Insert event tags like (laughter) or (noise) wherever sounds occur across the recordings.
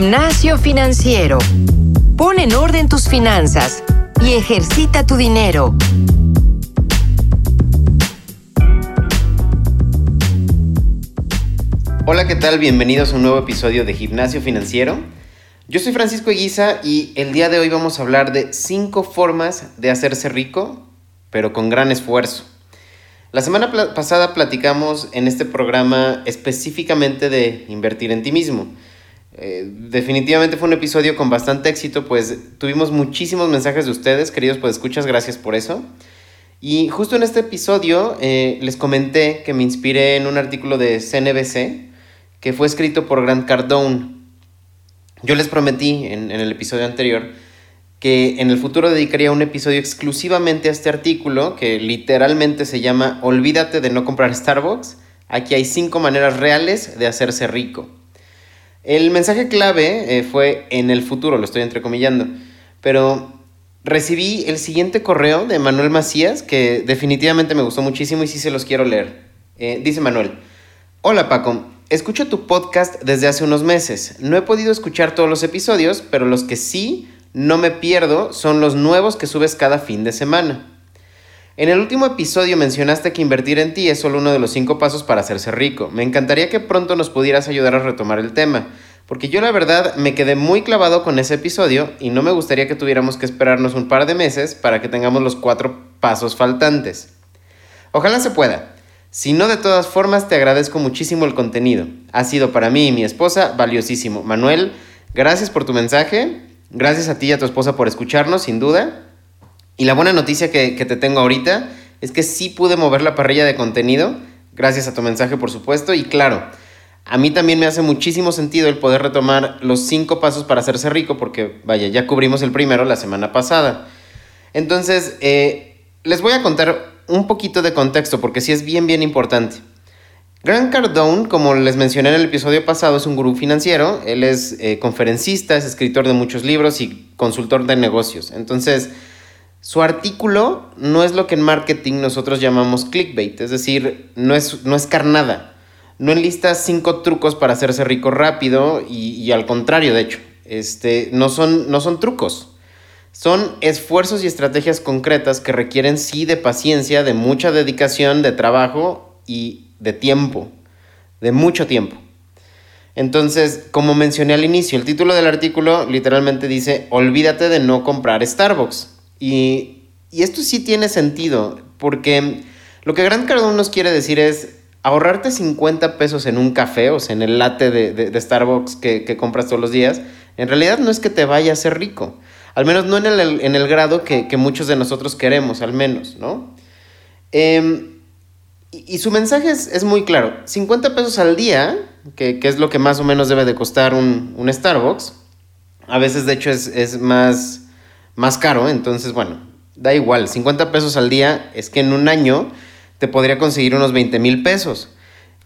Gimnasio financiero. Pon en orden tus finanzas y ejercita tu dinero. Hola, ¿qué tal? Bienvenidos a un nuevo episodio de Gimnasio Financiero. Yo soy Francisco Eguiza y el día de hoy vamos a hablar de 5 formas de hacerse rico, pero con gran esfuerzo. La semana pasada platicamos en este programa específicamente de invertir en ti mismo. Eh, definitivamente fue un episodio con bastante éxito, pues tuvimos muchísimos mensajes de ustedes, queridos pues escuchas, gracias por eso. Y justo en este episodio eh, les comenté que me inspiré en un artículo de CNBC que fue escrito por Grant Cardone. Yo les prometí en, en el episodio anterior que en el futuro dedicaría un episodio exclusivamente a este artículo que literalmente se llama Olvídate de no comprar Starbucks. Aquí hay cinco maneras reales de hacerse rico. El mensaje clave eh, fue en el futuro, lo estoy entrecomillando, pero recibí el siguiente correo de Manuel Macías que definitivamente me gustó muchísimo y sí se los quiero leer. Eh, dice Manuel, hola Paco, escucho tu podcast desde hace unos meses. No he podido escuchar todos los episodios, pero los que sí no me pierdo son los nuevos que subes cada fin de semana. En el último episodio mencionaste que invertir en ti es solo uno de los cinco pasos para hacerse rico. Me encantaría que pronto nos pudieras ayudar a retomar el tema, porque yo la verdad me quedé muy clavado con ese episodio y no me gustaría que tuviéramos que esperarnos un par de meses para que tengamos los cuatro pasos faltantes. Ojalá se pueda. Si no, de todas formas, te agradezco muchísimo el contenido. Ha sido para mí y mi esposa valiosísimo. Manuel, gracias por tu mensaje. Gracias a ti y a tu esposa por escucharnos, sin duda. Y la buena noticia que, te tengo ahorita es que sí pude mover la parrilla de contenido, gracias a tu mensaje, por supuesto. Y claro, a mí también me hace muchísimo sentido el poder retomar los cinco pasos para hacerse rico, porque vaya, ya cubrimos el primero la semana pasada. Entonces, eh, les voy a contar un poquito de contexto, porque sí es bien, bien importante. Grant Cardone, como les mencioné en el episodio pasado, es un gurú financiero. Él es eh, conferencista, es escritor de muchos libros y consultor de negocios. Entonces, su artículo no es lo que en marketing nosotros llamamos clickbait, es decir, no es, no es carnada. No enlista cinco trucos para hacerse rico rápido y, al contrario, de hecho, este, no, son, no son trucos. Son esfuerzos y estrategias concretas que requieren sí de paciencia, de mucha dedicación, de trabajo y de tiempo, de mucho tiempo. Entonces, como mencioné al inicio, el título del artículo literalmente dice, olvídate de no comprar Starbucks. Y, esto sí tiene sentido, porque lo que Grant Cardone nos quiere decir es ahorrarte 50 pesos en un café, o sea, en el latte de, Starbucks que, compras todos los días, en realidad no es que te vaya a ser rico. Al menos no en el, en el grado que, muchos de nosotros queremos, al menos, ¿no? Em, y, su mensaje es, muy claro. 50 pesos al día, que, es lo que más o menos debe de costar un, Starbucks. A veces, de hecho, es, más, más caro. Entonces, bueno, da igual. 50 pesos al día es que en un año te podría conseguir unos 20 mil pesos.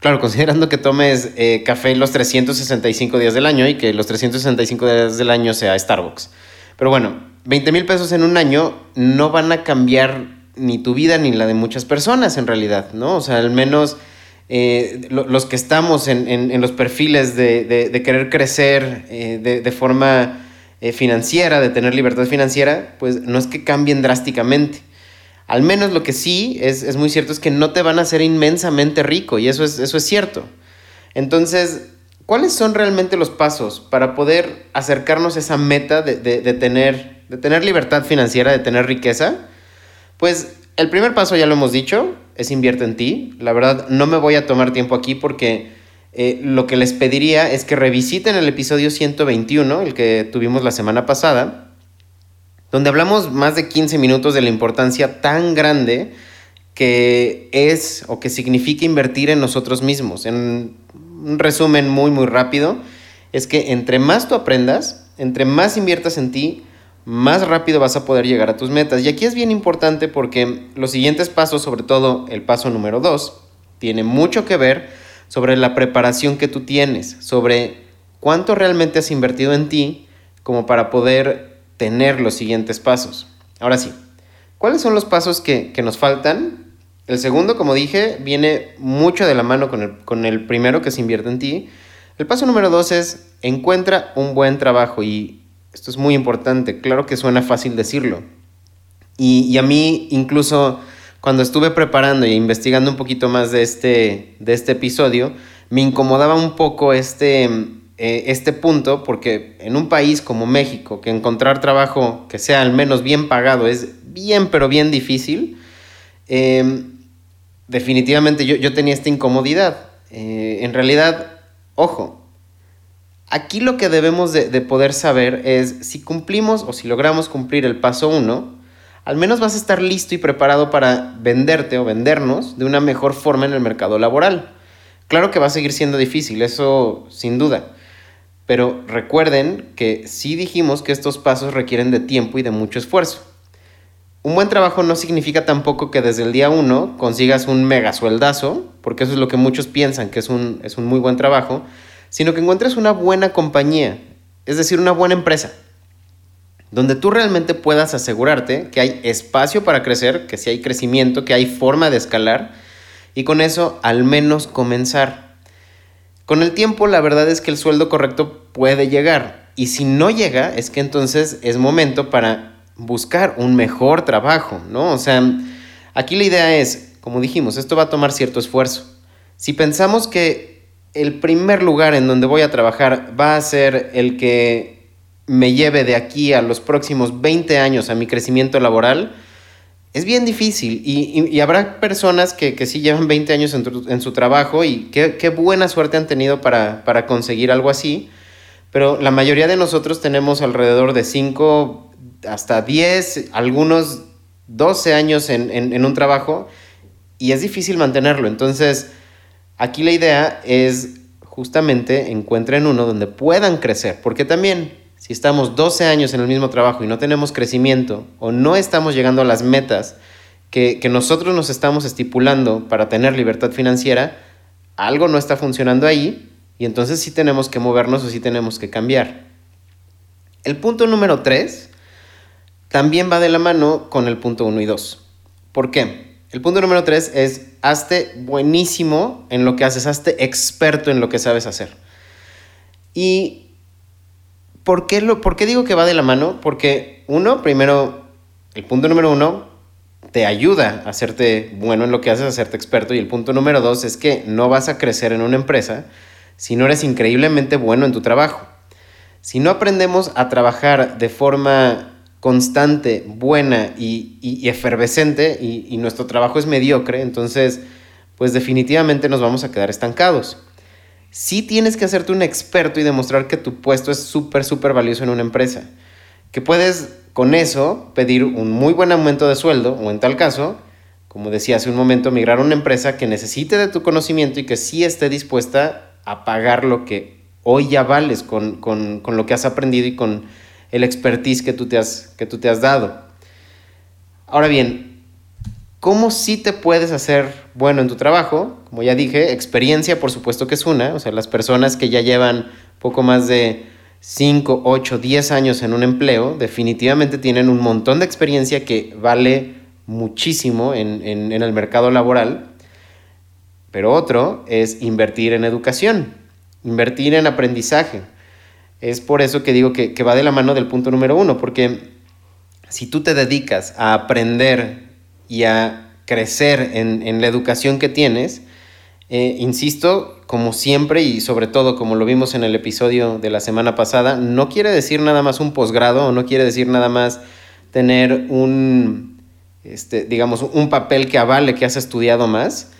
Claro, (laughs) considerando que tomes eh, café los 365 días del año y que los 365 días del año sea Starbucks. Pero bueno, 20 mil pesos en un año no van a cambiar ni tu vida ni la de muchas personas en realidad, ¿no? O sea, al menos eh, los que estamos en, los perfiles de, querer crecer eh, de, forma eh, financiera, de tener libertad financiera, pues no es que cambien drásticamente. Al menos lo que sí es, es muy cierto es que no te van a hacer inmensamente rico y eso es, eso es cierto. Entonces, ¿cuáles son realmente los pasos para poder acercarnos a esa meta de, tener, de tener libertad financiera, de tener riqueza? Pues el primer paso ya lo hemos dicho, es invierte en ti. La verdad no me voy a tomar tiempo aquí porque eh, lo que les pediría es que revisiten el episodio 121, el que tuvimos la semana pasada, donde hablamos más de 15 minutos de la importancia tan grande que es o que significa invertir en nosotros mismos. En un resumen muy, muy rápido, es que entre más tú aprendas, entre más inviertas en ti, más rápido vas a poder llegar a tus metas. Y aquí es bien importante porque los siguientes pasos, sobre todo el paso número dos, tiene mucho que ver sobre la preparación que tú tienes, sobre cuánto realmente has invertido en ti como para poder tener los siguientes pasos. Ahora sí, ¿cuáles son los pasos que, nos faltan? El segundo, como dije, viene mucho de la mano con el, con el primero que se invierte en ti. El paso número dos es encuentra un buen trabajo y esto es muy importante, claro que suena fácil decirlo. Y, a mí incluso cuando estuve preparando e investigando un poquito más de este, de este episodio, me incomodaba un poco este, eh, este punto porque en un país como México, que encontrar trabajo que sea al menos bien pagado es bien pero bien difícil, em, definitivamente yo, yo, tenía esta incomodidad. Eh, en realidad, ojo, aquí lo que debemos de, de, poder saber es si cumplimos o si logramos cumplir el paso uno, al menos vas a estar listo y preparado para venderte o vendernos de una mejor forma en el mercado laboral. Claro que va a seguir siendo difícil, eso sin duda. Pero recuerden que sí dijimos que estos pasos requieren de tiempo y de mucho esfuerzo. Un buen trabajo no significa tampoco que desde el día uno consigas un mega sueldazo, porque eso es lo que muchos piensan que es un, es un muy buen trabajo, sino que encuentres una buena compañía, es decir, una buena empresa, donde tú realmente puedas asegurarte que hay espacio para crecer, que si hay crecimiento, que hay forma de escalar, y con eso al menos comenzar. Con el tiempo la verdad es que el sueldo correcto puede llegar, y si no llega, es que entonces es momento para buscar un mejor trabajo, ¿no? O sea, aquí la idea es, como dijimos, esto va a tomar cierto esfuerzo. Si pensamos que el primer lugar en donde voy a trabajar va a ser el que me lleve de aquí a los próximos 20 años a mi crecimiento laboral, es bien difícil y, habrá personas que, que, sí llevan 20 años en, su trabajo y qué, qué, buena suerte han tenido para, para conseguir algo así, pero la mayoría de nosotros tenemos alrededor de 5, hasta 10, algunos 12 años en, un trabajo y es difícil mantenerlo. Entonces, aquí la idea es justamente encuentren uno donde puedan crecer, porque también si estamos 12 años en el mismo trabajo y no tenemos crecimiento o no estamos llegando a las metas que, que nosotros nos estamos estipulando para tener libertad financiera, algo no está funcionando ahí y entonces sí tenemos que movernos o sí tenemos que cambiar. El punto número 3 también va de la mano con el punto 1 y 2. ¿Por qué? El punto número 3 es hazte buenísimo en lo que haces, hazte experto en lo que sabes hacer. ¿Y por qué, lo, por qué digo que va de la mano? Porque uno, primero, el punto número uno te ayuda a hacerte bueno en lo que haces, a hacerte experto. Y el punto número dos es que no vas a crecer en una empresa si no eres increíblemente bueno en tu trabajo. Si no aprendemos a trabajar de forma constante, buena y, efervescente y, nuestro trabajo es mediocre, entonces pues definitivamente nos vamos a quedar estancados. Sí tienes que hacerte un experto y demostrar que tu puesto es súper, súper valioso en una empresa. Que puedes con eso pedir un muy buen aumento de sueldo o en tal caso, como decía hace un momento, migrar a una empresa que necesite de tu conocimiento y que sí esté dispuesta a pagar lo que hoy ya vales con, con lo que has aprendido y con el expertise que tú te has, que tú te has dado. Ahora bien, ¿cómo sí te puedes hacer bueno en tu trabajo? Como ya dije, experiencia por supuesto que es una, o sea, las personas que ya llevan poco más de 5, 8, 10 años en un empleo, definitivamente tienen un montón de experiencia que vale muchísimo en, el mercado laboral. Pero otro es invertir en educación, invertir en aprendizaje. Es por eso que digo que, va de la mano del punto número uno, porque si tú te dedicas a aprender y a crecer en, la educación que tienes, eh, insisto, como siempre y sobre todo como lo vimos en el episodio de la semana pasada, no quiere decir nada más un posgrado o no quiere decir nada más tener un, este, digamos, un papel que avale que has estudiado más.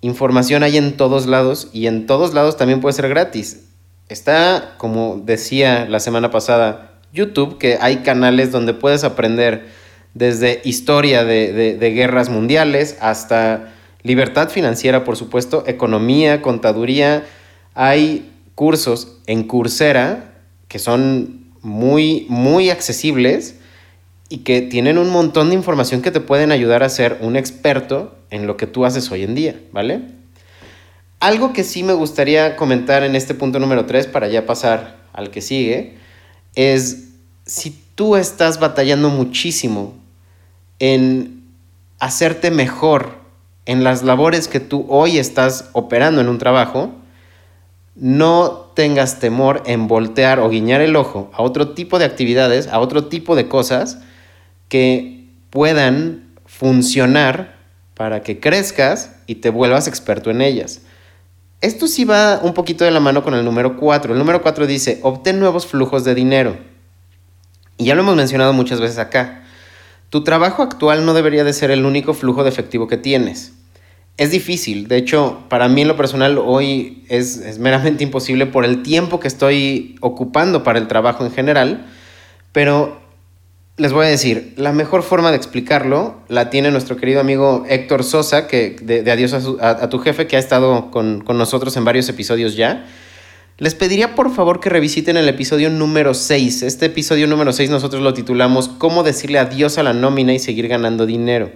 Información hay en todos lados y en todos lados también puede ser gratis. Está, como decía la semana pasada, YouTube, que hay canales donde puedes aprender desde historia de, guerras mundiales hasta libertad financiera, por supuesto, economía, contaduría. Hay cursos en Coursera que son muy, muy accesibles y que tienen un montón de información que te pueden ayudar a ser un experto en lo que tú haces hoy en día, ¿vale? Algo que sí me gustaría comentar en este punto número 3 para ya pasar al que sigue es si tú estás batallando muchísimo en hacerte mejor en las labores que tú hoy estás operando en un trabajo, no tengas temor en voltear o guiñar el ojo a otro tipo de actividades, a otro tipo de cosas que puedan funcionar para que crezcas y te vuelvas experto en ellas. Esto sí va un poquito de la mano con el número 4. El número 4 dice, obtén nuevos flujos de dinero. Y ya lo hemos mencionado muchas veces acá. Tu trabajo actual no debería de ser el único flujo de efectivo que tienes. Es difícil, de hecho, para mí en lo personal hoy es, meramente (laughs) imposible por el tiempo que estoy ocupando para el trabajo en general, pero les voy a decir, la mejor forma de explicarlo la tiene nuestro querido amigo Héctor Sosa, que de, Adiós a, tu jefe, que ha estado con, nosotros en varios episodios ya. Les pediría por favor que revisiten el episodio número 6. Este episodio número 6 nosotros lo titulamos Cómo decirle adiós a la nómina y seguir ganando dinero.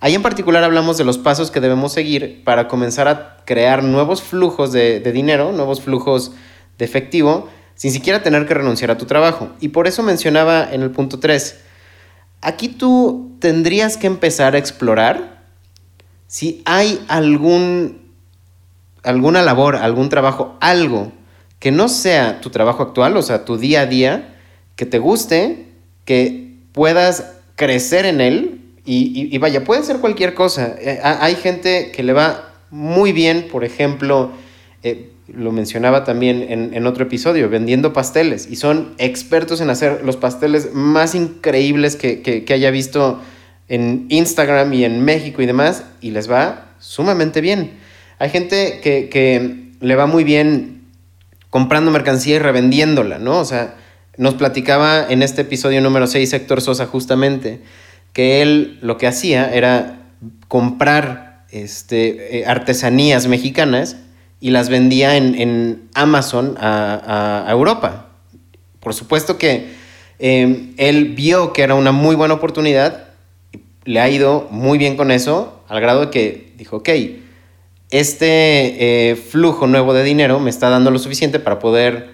Ahí en particular hablamos de los pasos que debemos seguir para comenzar a crear nuevos flujos de, dinero, nuevos flujos de efectivo sin siquiera tener que renunciar a tu trabajo. Y por eso mencionaba en el punto 3, aquí tú tendrías que empezar a explorar si hay algún, alguna labor, algún trabajo, algo que no sea tu trabajo actual, o sea, tu día a día, que te guste, que puedas crecer en él. Y, vaya, puede ser cualquier cosa. Eh, hay gente que le va muy bien, por ejemplo, eh, lo mencionaba también en, otro episodio, vendiendo pasteles. Y son expertos en hacer los pasteles más increíbles que, haya visto en Instagram y en México y demás. Y les va sumamente bien. Hay gente que, que le va muy bien comprando mercancía y revendiéndola, ¿no? O sea, nos platicaba en este episodio número 6 Héctor Sosa justamente que él lo que hacía era comprar este, eh, artesanías mexicanas y las vendía en, Amazon a, Europa. Por supuesto que em, él vio que era una muy buena oportunidad, le ha ido muy bien con eso, al grado de que dijo, ok, este eh, flujo nuevo de dinero me está dando lo suficiente para poder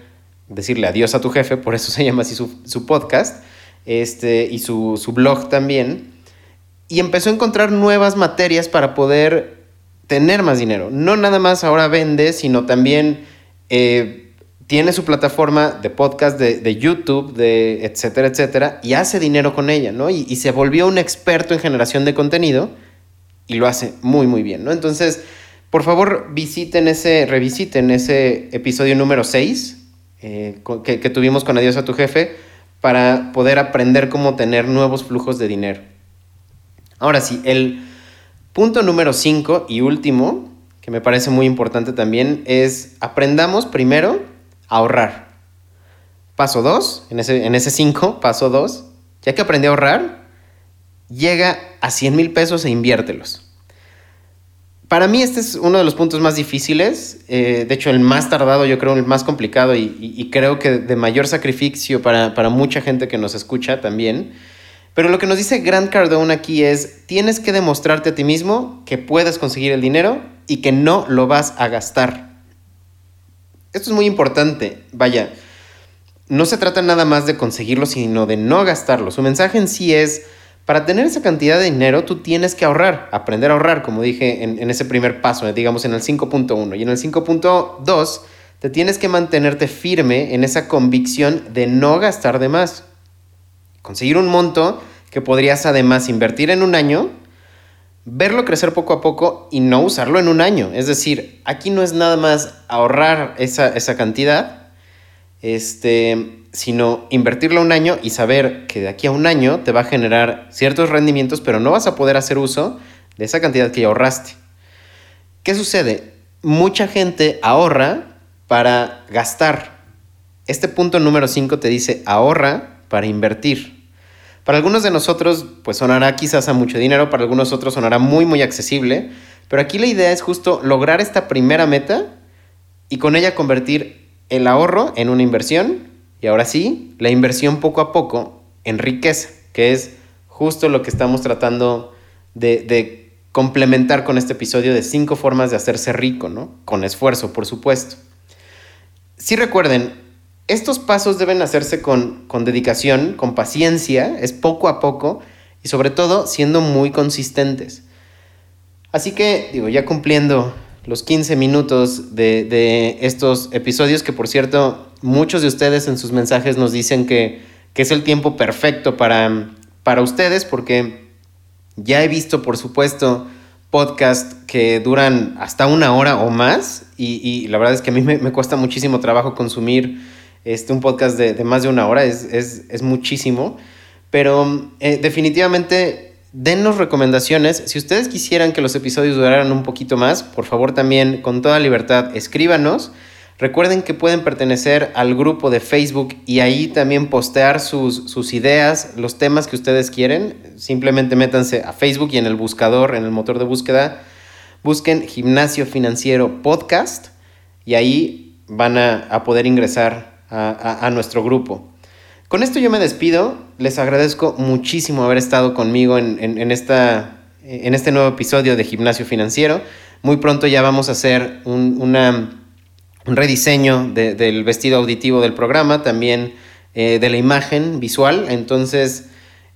decirle adiós a tu jefe, por eso (laughs) se llama así su, podcast, este, y su, su blog también, y empezó a encontrar nuevas materias para poder tener más dinero. No nada más ahora vende, sino también eh, tiene su plataforma de podcast, de, YouTube, de etcétera, etcétera, y hace dinero con ella, ¿no? Y, se volvió un experto en generación de contenido y lo hace muy, muy bien, ¿no? Entonces, por favor, visiten ese, revisiten ese episodio número 6 eh, que, tuvimos con Adiós a tu jefe para poder aprender cómo tener nuevos flujos de dinero. Ahora sí, el Punto número 5 y último, que me parece muy importante también, es aprendamos primero a ahorrar. Paso 2, en ese 5, (laughs) paso 2, ya que aprendí a ahorrar, llega a 100 mil pesos e inviértelos. Para mí este es uno de los puntos más difíciles, eh, de hecho el más tardado, yo creo el más complicado y, creo que de mayor sacrificio para, para mucha gente que nos escucha también pero lo que nos dice Grant Cardone aquí es, tienes que demostrarte a ti mismo que puedes conseguir el dinero y que no lo vas a gastar. Esto es muy importante. Vaya, no se trata nada más de conseguirlo, sino de no gastarlo. Su mensaje en sí es, para tener esa cantidad de dinero, tú tienes que ahorrar, aprender a ahorrar, como dije en, en ese primer paso, digamos en el 5.1. Y en el 5.2, te tienes que mantenerte firme en esa convicción de no gastar de más conseguir un monto que podrías además invertir en un año, verlo crecer poco a poco y no usarlo en un año. Es decir, aquí no es nada más ahorrar esa, cantidad, este, sino invertirlo un año y saber que de aquí a un año te va a generar ciertos rendimientos, pero no vas a poder hacer uso de esa cantidad que ya ahorraste. ¿Qué sucede? Mucha gente ahorra para gastar. Este punto número 5 te dice ahorra para invertir. Para algunos de nosotros, pues sonará quizás a mucho dinero, para algunos otros sonará muy, muy accesible, pero aquí la idea es justo lograr esta primera meta y con ella convertir el ahorro en una inversión y ahora sí, la inversión poco a poco en riqueza, que es justo lo que estamos tratando de, complementar con este episodio de cinco formas de hacerse rico, ¿no? Con esfuerzo, por supuesto. Si recuerden, estos pasos deben hacerse con, dedicación, con paciencia, es poco a poco y sobre todo siendo muy consistentes. Así que, digo, ya cumpliendo los 15 minutos de, estos episodios, que por cierto, muchos de ustedes en sus mensajes nos dicen que, es el tiempo perfecto para, para ustedes, porque ya he visto, por supuesto, podcasts que duran hasta una hora o más, y, la verdad es que a mí me, cuesta muchísimo trabajo consumir este, un podcast de, más de una hora, es, muchísimo, pero eh, definitivamente Denos recomendaciones. Si ustedes quisieran que los episodios duraran un poquito más, por favor también con toda libertad escríbanos. Recuerden que pueden pertenecer al grupo de Facebook y ahí también postear sus, sus, ideas, los temas que ustedes quieren. Simplemente métanse a Facebook y en el buscador, en el motor de búsqueda, busquen Gimnasio Financiero Podcast y ahí van a, poder ingresar a nuestro grupo. Con esto yo me despido. Les agradezco muchísimo haber estado conmigo en, esta, en este nuevo episodio de Gimnasio Financiero. Muy pronto ya vamos a hacer un, un rediseño del vestido auditivo del programa, también eh, de la imagen visual. Entonces,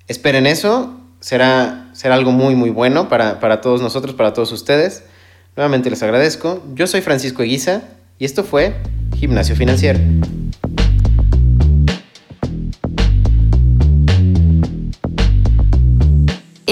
esperen eso. Será, será algo muy, muy bueno para, para todos nosotros, para todos ustedes. Nuevamente les agradezco. Yo soy Francisco Eguiza y esto fue Gimnasio Financiero.